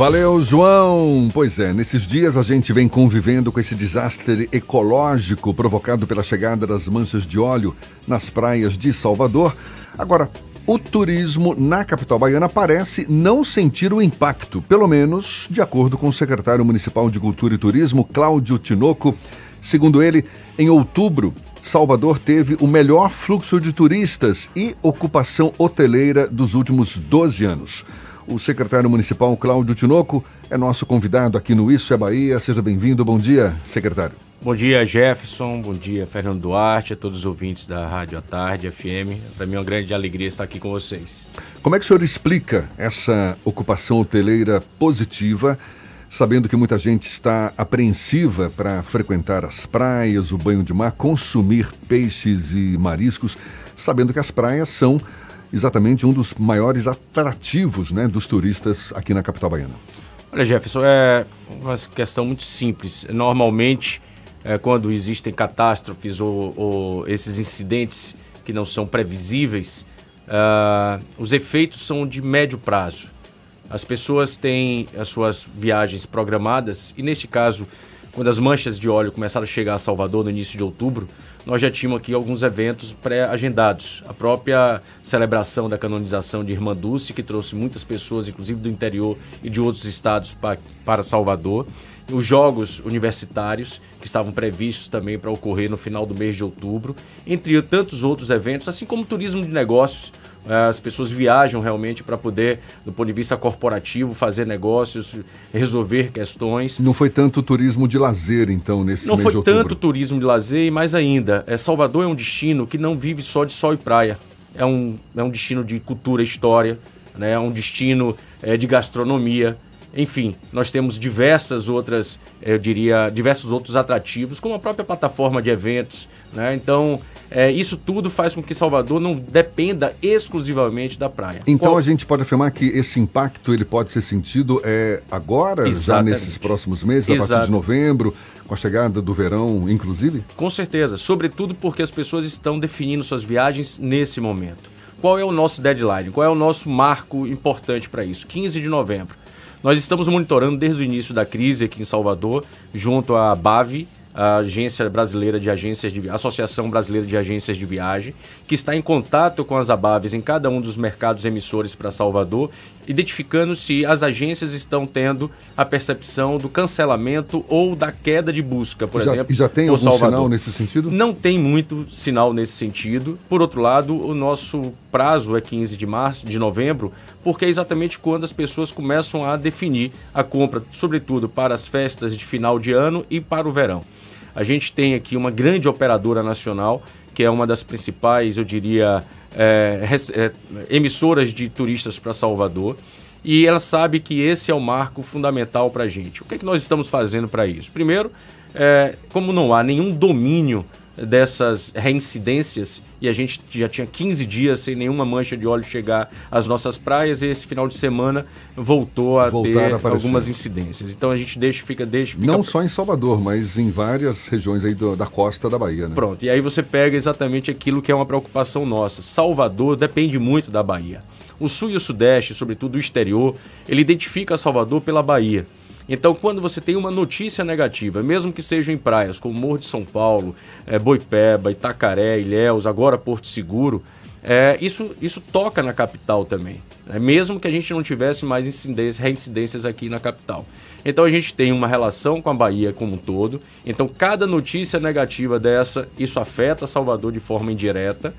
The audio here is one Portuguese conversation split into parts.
Valeu, João! Pois é, nesses dias a gente vem convivendo com esse desastre ecológico provocado pela chegada das manchas de óleo nas praias de Salvador. Agora, o turismo na capital baiana parece não sentir o impacto, pelo menos de acordo com o secretário municipal de Cultura e Turismo, Cláudio Tinoco. Segundo ele, em outubro, Salvador teve o melhor fluxo de turistas e ocupação hoteleira dos últimos 12 anos. O secretário municipal Cláudio Tinoco é nosso convidado aqui no Isso é Bahia. Seja bem-vindo. Bom dia, secretário. Bom dia, Jefferson. Bom dia, Fernando Duarte, a todos os ouvintes da Rádio à Tarde FM. Para mim é uma grande alegria estar aqui com vocês. Como é que o senhor explica essa ocupação hoteleira positiva, sabendo que muita gente está apreensiva para frequentar as praias, o banho de mar, consumir peixes e mariscos, sabendo que as praias são exatamente um dos maiores atrativos né, dos turistas aqui na capital baiana? Olha, Jefferson, é uma questão muito simples. Normalmente, é, quando existem catástrofes ou, ou, esses incidentes que não são previsíveis, uh, os efeitos são de médio prazo. As pessoas têm as suas viagens programadas e, neste caso, quando as manchas de óleo começaram a chegar a Salvador no início de outubro, nós já tínhamos aqui alguns eventos pré-agendados. A própria celebração da canonização de Irmã Dulce, que trouxe muitas pessoas, inclusive do interior e de outros estados, para Salvador. Os jogos universitários, que estavam previstos também para ocorrer no final do mês de outubro, entre tantos outros eventos, assim como turismo de negócios, as pessoas viajam realmente para poder, do ponto de vista corporativo, fazer negócios, resolver questões. Não foi tanto turismo de lazer, então, nesse não foi tanto turismo de lazer e mais ainda, é, Salvador é um destino que não vive só de sol e praia. É um, é um destino de cultura e história, né? é um destino é, de gastronomia. Enfim, nós temos diversas outras, eu diria, diversos outros atrativos, como a própria plataforma de eventos. Né? Então, é, isso tudo faz com que Salvador não dependa exclusivamente da praia. Então Qual... a gente pode afirmar que esse impacto ele pode ser sentido é, agora, Exatamente. já nesses próximos meses, a Exato. partir de novembro, com a chegada do verão, inclusive? Com certeza, sobretudo porque as pessoas estão definindo suas viagens nesse momento. Qual é o nosso deadline? Qual é o nosso marco importante para isso? 15 de novembro. Nós estamos monitorando desde o início da crise aqui em Salvador, junto à BAVE, a Agência Brasileira de Agências de Associação Brasileira de Agências de Viagem, que está em contato com as ABAVs em cada um dos mercados emissores para Salvador, identificando se as agências estão tendo a percepção do cancelamento ou da queda de busca, por já, exemplo. E já tem algum Salvador. sinal nesse sentido? Não tem muito sinal nesse sentido. Por outro lado, o nosso prazo é 15 de março, de novembro, porque é exatamente quando as pessoas começam a definir a compra, sobretudo para as festas de final de ano e para o verão. A gente tem aqui uma grande operadora nacional, que é uma das principais, eu diria, é, é, emissoras de turistas para Salvador. E ela sabe que esse é o marco fundamental para a gente. O que, é que nós estamos fazendo para isso? Primeiro, é, como não há nenhum domínio dessas reincidências e a gente já tinha 15 dias sem nenhuma mancha de óleo chegar às nossas praias e esse final de semana voltou a ter a algumas incidências. Então a gente deixa, fica, deixa, fica... Não só em Salvador, mas em várias regiões aí do, da costa da Bahia, né? Pronto, e aí você pega exatamente aquilo que é uma preocupação nossa. Salvador depende muito da Bahia. O sul e o sudeste, sobretudo o exterior, ele identifica Salvador pela Bahia. Então, quando você tem uma notícia negativa, mesmo que seja em praias como Morro de São Paulo, é, Boipeba, Itacaré, Ilhéus, agora Porto Seguro, é, isso, isso toca na capital também. Né? Mesmo que a gente não tivesse mais incidências, reincidências aqui na capital. Então a gente tem uma relação com a Bahia como um todo. Então cada notícia negativa dessa, isso afeta Salvador de forma indireta.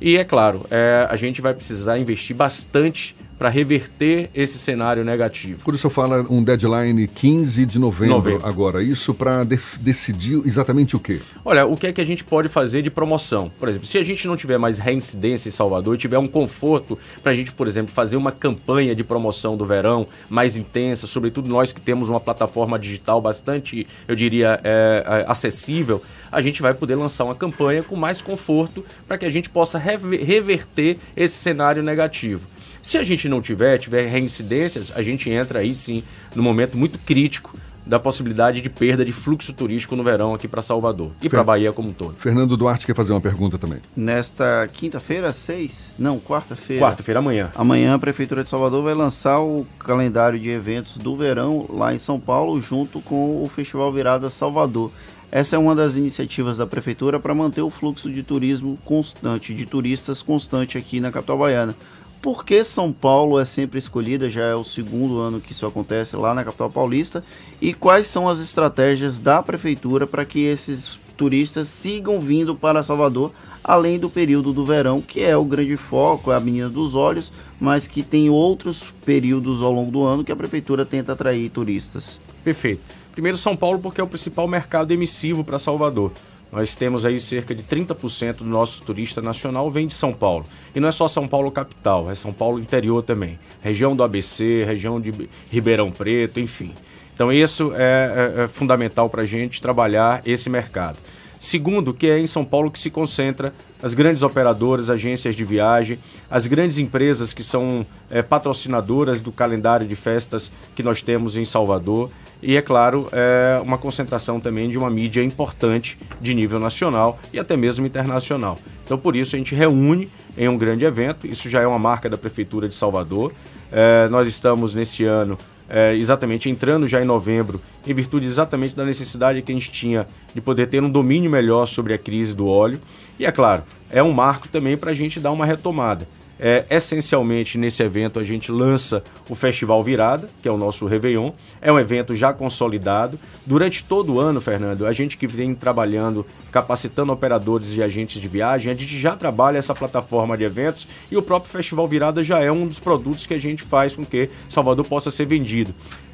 E é claro, é, a gente vai precisar investir bastante para reverter esse cenário negativo. Quando o senhor fala um deadline 15 de novembro, novembro. agora, isso para de decidir exatamente o quê? Olha, o que é que a gente pode fazer de promoção? Por exemplo, se a gente não tiver mais reincidência em Salvador e tiver um conforto para a gente, por exemplo, fazer uma campanha de promoção do verão mais intensa, sobretudo nós que temos uma plataforma digital bastante, eu diria, é, é, acessível, a gente vai poder lançar uma campanha com mais conforto para que a gente possa reverter esse cenário negativo. Se a gente não tiver, tiver reincidências, a gente entra aí sim no momento muito crítico da possibilidade de perda de fluxo turístico no verão aqui para Salvador e para a Bahia como um todo. Fernando Duarte quer fazer uma pergunta também. Nesta quinta-feira, seis? Não, quarta-feira. Quarta-feira, amanhã. Amanhã a Prefeitura de Salvador vai lançar o calendário de eventos do verão lá em São Paulo, junto com o Festival Virada Salvador. Essa é uma das iniciativas da Prefeitura para manter o fluxo de turismo constante, de turistas constante aqui na capital baiana. Por que São Paulo é sempre escolhida? Já é o segundo ano que isso acontece lá na capital paulista. E quais são as estratégias da prefeitura para que esses turistas sigam vindo para Salvador, além do período do verão, que é o grande foco, é a menina dos olhos, mas que tem outros períodos ao longo do ano que a prefeitura tenta atrair turistas. Perfeito. Primeiro São Paulo porque é o principal mercado emissivo para Salvador. Nós temos aí cerca de 30% do nosso turista nacional vem de São Paulo. E não é só São Paulo capital, é São Paulo interior também. Região do ABC, região de Ribeirão Preto, enfim. Então isso é, é, é fundamental para a gente trabalhar esse mercado. Segundo, que é em São Paulo que se concentra as grandes operadoras, agências de viagem, as grandes empresas que são é, patrocinadoras do calendário de festas que nós temos em Salvador. E, é claro, é uma concentração também de uma mídia importante de nível nacional e até mesmo internacional. Então, por isso, a gente reúne em um grande evento. Isso já é uma marca da Prefeitura de Salvador. É, nós estamos nesse ano é, exatamente entrando já em novembro, em virtude exatamente da necessidade que a gente tinha de poder ter um domínio melhor sobre a crise do óleo. E é claro, é um marco também para a gente dar uma retomada. É, essencialmente, nesse evento, a gente lança o Festival Virada, que é o nosso Réveillon. É um evento já consolidado. Durante todo o ano, Fernando, a gente que vem trabalhando, capacitando operadores e agentes de viagem, a gente já trabalha essa plataforma de eventos e o próprio Festival Virada já é um dos produtos que a gente faz com que Salvador possa ser vendido.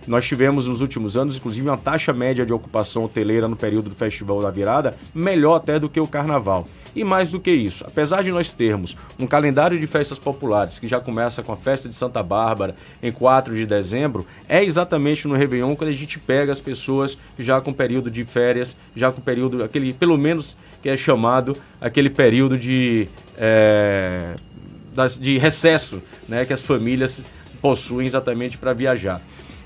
Nós tivemos nos últimos anos, inclusive, uma taxa média de ocupação hoteleira no período do Festival da Virada melhor até do que o Carnaval. E mais do que isso, apesar de nós termos um calendário de festas populares que já começa com a festa de Santa Bárbara em 4 de dezembro, é exatamente no Réveillon quando a gente pega as pessoas já com período de férias, já com período, aquele, pelo menos que é chamado aquele período de, é, das, de recesso, né, que as famílias possuem exatamente para viajar.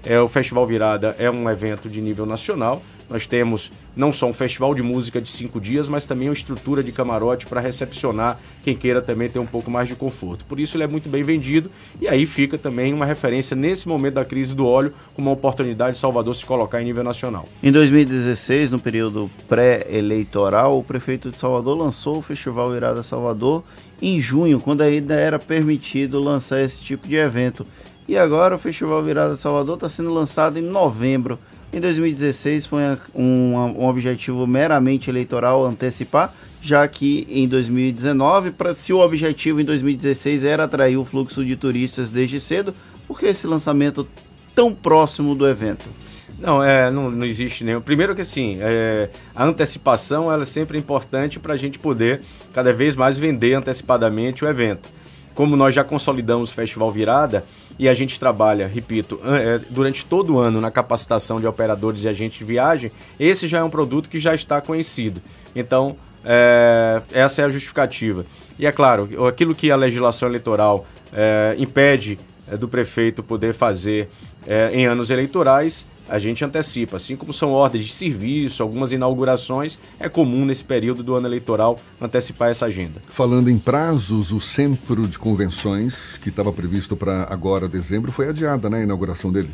É, o Festival Virada é um evento de nível nacional. Nós temos não só um festival de música de cinco dias, mas também uma estrutura de camarote para recepcionar quem queira também ter um pouco mais de conforto. Por isso ele é muito bem vendido e aí fica também uma referência nesse momento da crise do óleo, como uma oportunidade de Salvador se colocar em nível nacional. Em 2016, no período pré-eleitoral, o prefeito de Salvador lançou o Festival Virada Salvador em junho, quando ainda era permitido lançar esse tipo de evento. E agora o Festival Virada Salvador está sendo lançado em novembro. Em 2016 foi um, um, objetivo meramente eleitoral antecipar, já que em 2019, pra, se o objetivo em 2016 era atrair o fluxo de turistas desde cedo, por que esse lançamento tão próximo do evento? Não, é, não, não existe nenhum. Primeiro que assim, é, a antecipação ela é sempre importante para a gente poder cada vez mais vender antecipadamente o evento como nós já consolidamos o Festival Virada e a gente trabalha, repito, é, durante todo o ano na capacitação de operadores e agentes de viagem, esse já é um produto que já está conhecido. Então, é, essa é a justificativa. E é claro, aquilo que a legislação eleitoral é, impede do prefeito poder fazer é, em anos eleitorais, a gente antecipa. Assim como são ordens de serviço, algumas inaugurações, é comum nesse período do ano eleitoral antecipar essa agenda. Falando em prazos, o centro de convenções, que estava previsto para agora, dezembro, foi adiada, né? A inauguração dele.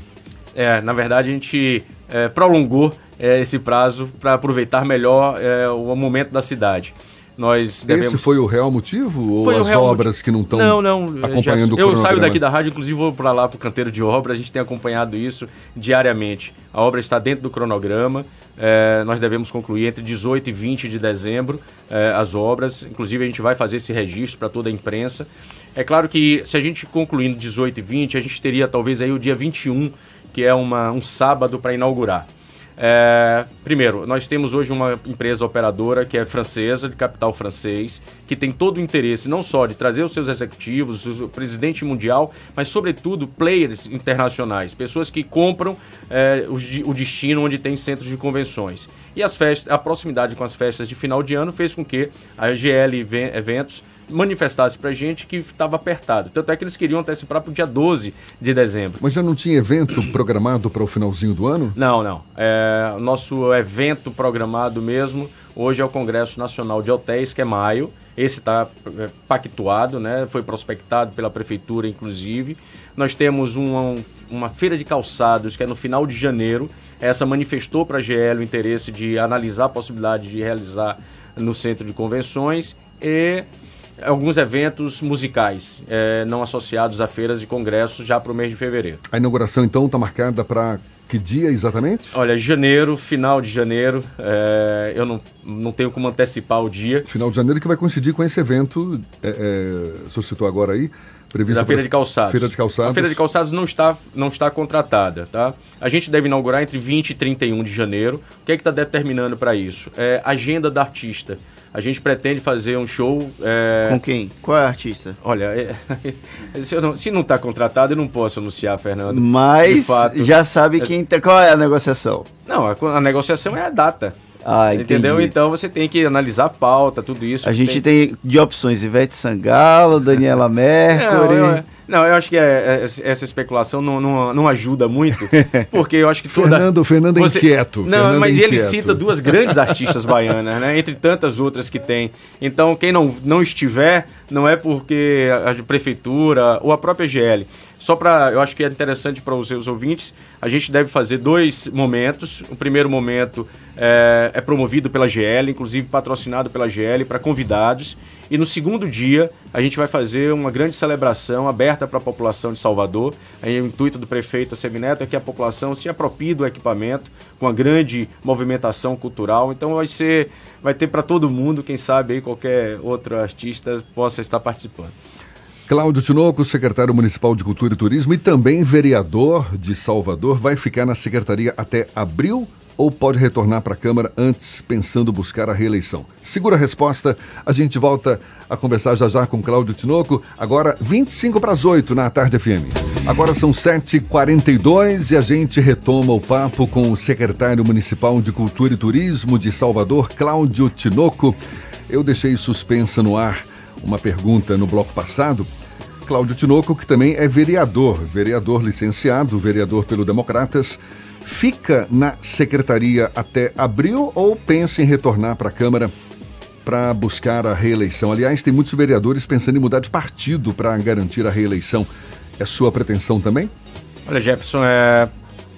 É, na verdade, a gente é, prolongou é, esse prazo para aproveitar melhor é, o momento da cidade. Nós devemos... Esse foi o real motivo? Ou foi as obras motivo. que não estão não, não, acompanhando já, Eu saio daqui da rádio, inclusive vou para lá para o canteiro de obra, a gente tem acompanhado isso diariamente. A obra está dentro do cronograma, é, nós devemos concluir entre 18 e 20 de dezembro é, as obras, inclusive a gente vai fazer esse registro para toda a imprensa. É claro que se a gente concluindo 18 e 20, a gente teria talvez aí o dia 21, que é uma, um sábado para inaugurar. É, primeiro, nós temos hoje uma empresa operadora que é francesa, de capital francês, que tem todo o interesse não só de trazer os seus executivos, o presidente mundial, mas sobretudo players internacionais, pessoas que compram é, o, o, destino onde tem centros de convenções. E as festas, a proximidade com as festas de final de ano fez com que a GL Eventos manifestasse para a gente que estava apertado. Tanto é que eles queriam antecipar para o dia 12 de dezembro. Mas já não tinha evento programado para o finalzinho do ano? Não, não. É, o nosso evento programado mesmo hoje é o Congresso Nacional de Hotéis, que é maio. Esse está é, pactuado, né? foi prospectado pela prefeitura, inclusive. Nós temos uma, uma feira de calçados que é no final de janeiro. Essa manifestou para a GL o interesse de analisar a possibilidade de realizar no centro de convenções e alguns eventos musicais é, não associados a feiras e congressos já para o mês de fevereiro. A inauguração então está marcada para que dia exatamente? Olha, janeiro, final de janeiro. É, eu não, não tenho como antecipar o dia. Final de janeiro que vai coincidir com esse evento, é, é, o senhor citou agora aí, previsto da Feira de Calçados. Feira de Calçados. A Feira de Calçados não está, não está contratada, tá? A gente deve inaugurar entre 20 e 31 de janeiro. O que é que está determinando para isso? É agenda da artista. A gente pretende fazer um show. É... Com quem? Qual é a artista? Olha, é... se não está contratado, eu não posso anunciar, Fernando. Mas fato, já sabe é quem. Tá- qual é a negociação? Não, a, a negociação é a data. Ah, entendeu? Então você tem que analisar a pauta, tudo isso. A gente tem, tem de opções Ivete Sangalo, Daniela Mercury. Não, eu, não, eu acho que é, é, essa especulação não, não, não, ajuda muito, porque eu acho que toda... Fernando, Fernando é você... inquieto. Não, Fernando mas é ele cita duas grandes artistas baianas, né? Entre tantas outras que tem. Então, quem não, não estiver, não é porque a prefeitura ou a própria GL só para, eu acho que é interessante para os seus ouvintes, a gente deve fazer dois momentos. O primeiro momento é, é promovido pela GL, inclusive patrocinado pela GL para convidados. E no segundo dia, a gente vai fazer uma grande celebração aberta para a população de Salvador. Aí, o intuito do prefeito Semineto é que a população se aproprie do equipamento com uma grande movimentação cultural. Então vai ser, vai ter para todo mundo, quem sabe aí qualquer outro artista possa estar participando. Cláudio Tinoco, secretário municipal de Cultura e Turismo e também vereador de Salvador, vai ficar na secretaria até abril ou pode retornar para a Câmara antes, pensando buscar a reeleição? Segura a resposta. A gente volta a conversar já já com Cláudio Tinoco, agora 25 para as 8 na Tarde FM. Agora são 7h42 e a gente retoma o papo com o secretário municipal de Cultura e Turismo de Salvador, Cláudio Tinoco. Eu deixei suspensa no ar uma pergunta no bloco passado. Cláudio Tinoco, que também é vereador, vereador licenciado, vereador pelo Democratas, fica na secretaria até abril ou pensa em retornar para a Câmara para buscar a reeleição? Aliás, tem muitos vereadores pensando em mudar de partido para garantir a reeleição. É sua pretensão também? Olha, Jefferson, é...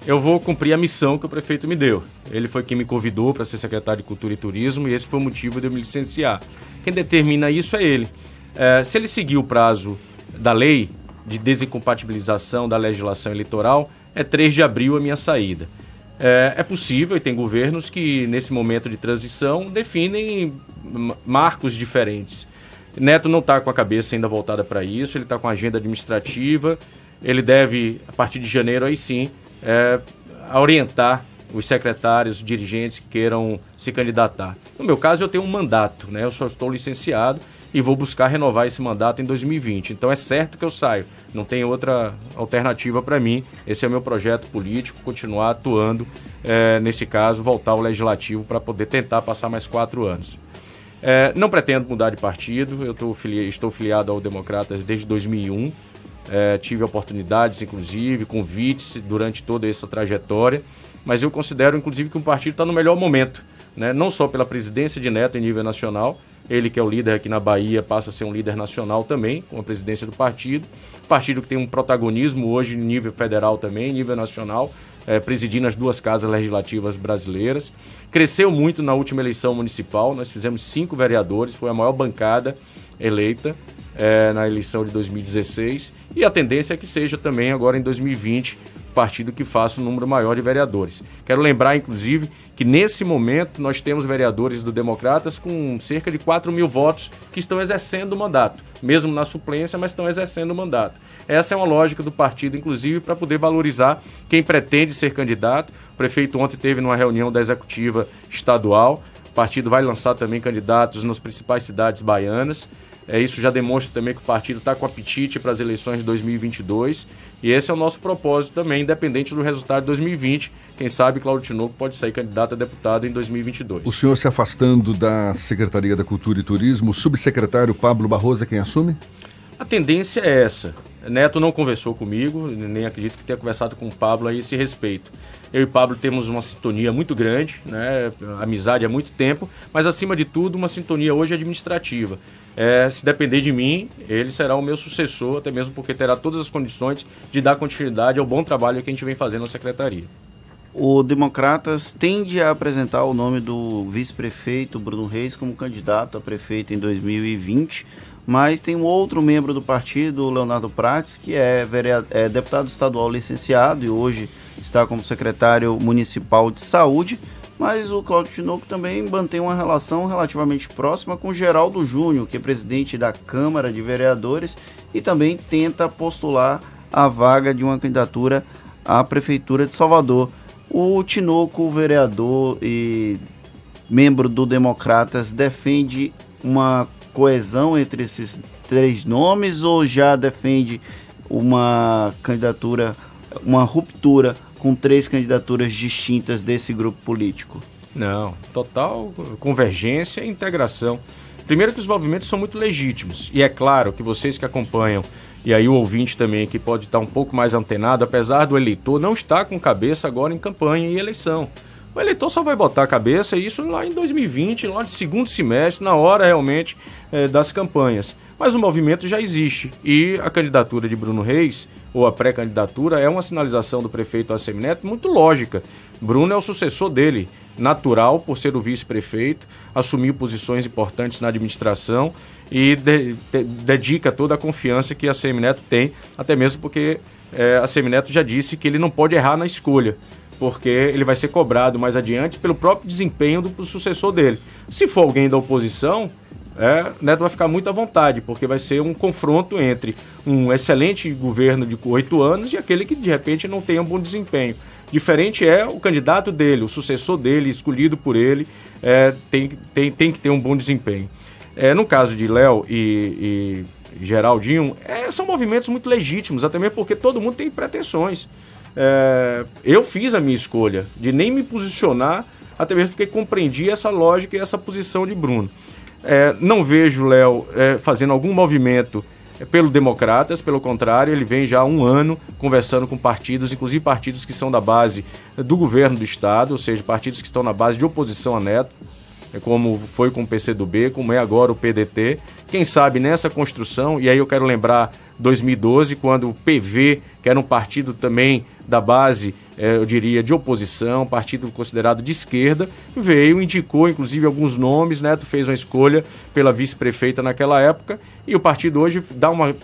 eu vou cumprir a missão que o prefeito me deu. Ele foi quem me convidou para ser secretário de Cultura e Turismo e esse foi o motivo de eu me licenciar. Quem determina isso é ele. É, se ele seguir o prazo da lei de desincompatibilização da legislação eleitoral, é 3 de abril a minha saída. É, é possível, e tem governos que, nesse momento de transição, definem marcos diferentes. Neto não está com a cabeça ainda voltada para isso, ele está com a agenda administrativa, ele deve, a partir de janeiro, aí sim, é, orientar os secretários, dirigentes que queiram se candidatar. No meu caso, eu tenho um mandato, né? Eu só estou licenciado e vou buscar renovar esse mandato em 2020. Então é certo que eu saio, não tem outra alternativa para mim. Esse é o meu projeto político, continuar atuando, é, nesse caso, voltar ao legislativo para poder tentar passar mais quatro anos. É, não pretendo mudar de partido, eu fili estou filiado ao Democratas desde 2001. É, tive oportunidades, inclusive, convites durante toda essa trajetória mas eu considero, inclusive, que o partido está no melhor momento. Né? Não só pela presidência de Neto em nível nacional, ele que é o líder aqui na Bahia passa a ser um líder nacional também, com a presidência do partido. Partido que tem um protagonismo hoje em nível federal também, em nível nacional, é, presidindo as duas casas legislativas brasileiras. Cresceu muito na última eleição municipal, nós fizemos cinco vereadores, foi a maior bancada eleita é, na eleição de 2016 e a tendência é que seja também agora em 2020 partido que faça um número maior de vereadores. Quero lembrar, inclusive, que nesse momento nós temos vereadores do Democratas com cerca de 4 mil votos que estão exercendo o mandato, mesmo na suplência, mas estão exercendo o mandato. Essa é uma lógica do partido, inclusive, para poder valorizar quem pretende ser candidato. O prefeito ontem teve numa reunião da executiva estadual. O partido vai lançar também candidatos nas principais cidades baianas. É, isso já demonstra também que o partido está com apetite para as eleições de 2022 e esse é o nosso propósito também, independente do resultado de 2020. Quem sabe Claudio Tinoco pode sair candidato a deputado em 2022. O senhor se afastando da Secretaria da Cultura e Turismo, o subsecretário Pablo Barroso é quem assume? A tendência é essa. Neto não conversou comigo, nem acredito que tenha conversado com o Pablo a esse respeito. Eu e Pablo temos uma sintonia muito grande, né? amizade há muito tempo, mas acima de tudo, uma sintonia hoje administrativa. É, se depender de mim, ele será o meu sucessor, até mesmo porque terá todas as condições de dar continuidade ao bom trabalho que a gente vem fazendo na secretaria. O Democratas tende a apresentar o nome do vice-prefeito Bruno Reis como candidato a prefeito em 2020 mas tem um outro membro do partido, Leonardo Prates, que é, é, deputado estadual licenciado e hoje está como secretário municipal de saúde. Mas o Cláudio Tinoco também mantém uma relação relativamente próxima com Geraldo Júnior, que é presidente da Câmara de Vereadores e também tenta postular a vaga de uma candidatura à Prefeitura de Salvador. O Tinoco, vereador e membro do Democratas, defende uma coesão entre esses três nomes ou já defende uma candidatura, uma ruptura com três candidaturas distintas desse grupo político? Não, total convergência e integração. Primeiro que os movimentos são muito legítimos. E é claro que vocês que acompanham, e aí o ouvinte também que pode estar um pouco mais antenado, apesar do eleitor não estar com cabeça agora em campanha e eleição. O eleitor só vai botar a cabeça isso lá em 2020, lá de segundo semestre, na hora realmente é, das campanhas. Mas o movimento já existe e a candidatura de Bruno Reis, ou a pré-candidatura, é uma sinalização do prefeito Assemineto muito lógica. Bruno é o sucessor dele, natural por ser o vice-prefeito, assumiu posições importantes na administração e de, de, dedica toda a confiança que a Semineto tem, até mesmo porque é, a Semineto já disse que ele não pode errar na escolha porque ele vai ser cobrado mais adiante pelo próprio desempenho do sucessor dele. Se for alguém da oposição, é, Neto vai ficar muito à vontade, porque vai ser um confronto entre um excelente governo de oito anos e aquele que de repente não tenha um bom desempenho. Diferente é o candidato dele, o sucessor dele, escolhido por ele, é, tem, tem, tem que ter um bom desempenho. É, no caso de Léo e, e Geraldinho, é, são movimentos muito legítimos, até mesmo porque todo mundo tem pretensões é, eu fiz a minha escolha de nem me posicionar, até mesmo porque compreendi essa lógica e essa posição de Bruno. É, não vejo Léo é, fazendo algum movimento é, pelo Democratas, pelo contrário, ele vem já há um ano conversando com partidos, inclusive partidos que são da base do governo do Estado, ou seja, partidos que estão na base de oposição a Neto, como foi com o PCdoB, como é agora o PDT. Quem sabe nessa construção, e aí eu quero lembrar 2012, quando o PV, que era um partido também da base, é, eu diria, de oposição, partido considerado de esquerda, veio, indicou inclusive alguns nomes, Neto fez uma escolha pela vice-prefeita naquela época, e o partido hoje dá uma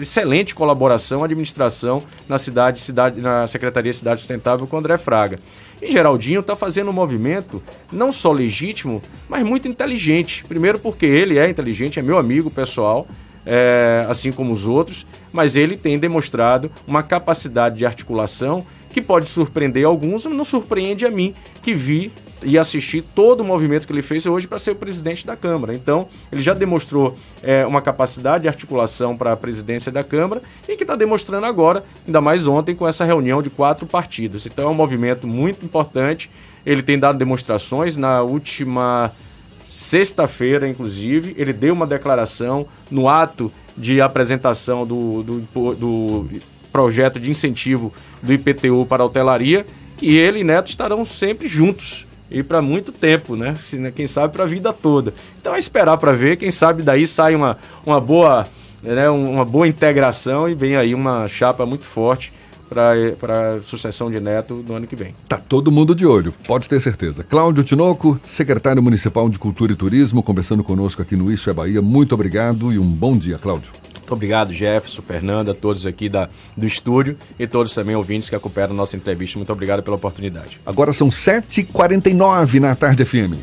excelente colaboração à administração na cidade, cidade na Secretaria de Cidade Sustentável com André Fraga. E Geraldinho está fazendo um movimento não só legítimo, mas muito inteligente. Primeiro porque ele é inteligente, é meu amigo pessoal, é, assim como os outros, mas ele tem demonstrado uma capacidade de articulação que pode surpreender alguns, mas não surpreende a mim, que vi e assisti todo o movimento que ele fez hoje para ser o presidente da Câmara. Então, ele já demonstrou é, uma capacidade de articulação para a presidência da Câmara e que está demonstrando agora, ainda mais ontem, com essa reunião de quatro partidos. Então, é um movimento muito importante. Ele tem dado demonstrações na última sexta-feira, inclusive, ele deu uma declaração no ato de apresentação do, do, do projeto de incentivo do IPTU para a hotelaria, que ele e Neto estarão sempre juntos e para muito tempo, né? Quem sabe para a vida toda. Então é esperar para ver, quem sabe daí sai uma, uma boa, né, uma boa integração e vem aí uma chapa muito forte para a sucessão de Neto no ano que vem. Tá todo mundo de olho, pode ter certeza. Cláudio Tinoco, secretário municipal de Cultura e Turismo, conversando conosco aqui no Isso é Bahia. Muito obrigado e um bom dia, Cláudio. Muito obrigado, Jefferson, Fernanda, todos aqui da, do estúdio e todos também ouvintes que acompanharam nossa entrevista. Muito obrigado pela oportunidade. Agora são 7h49 na tarde FM.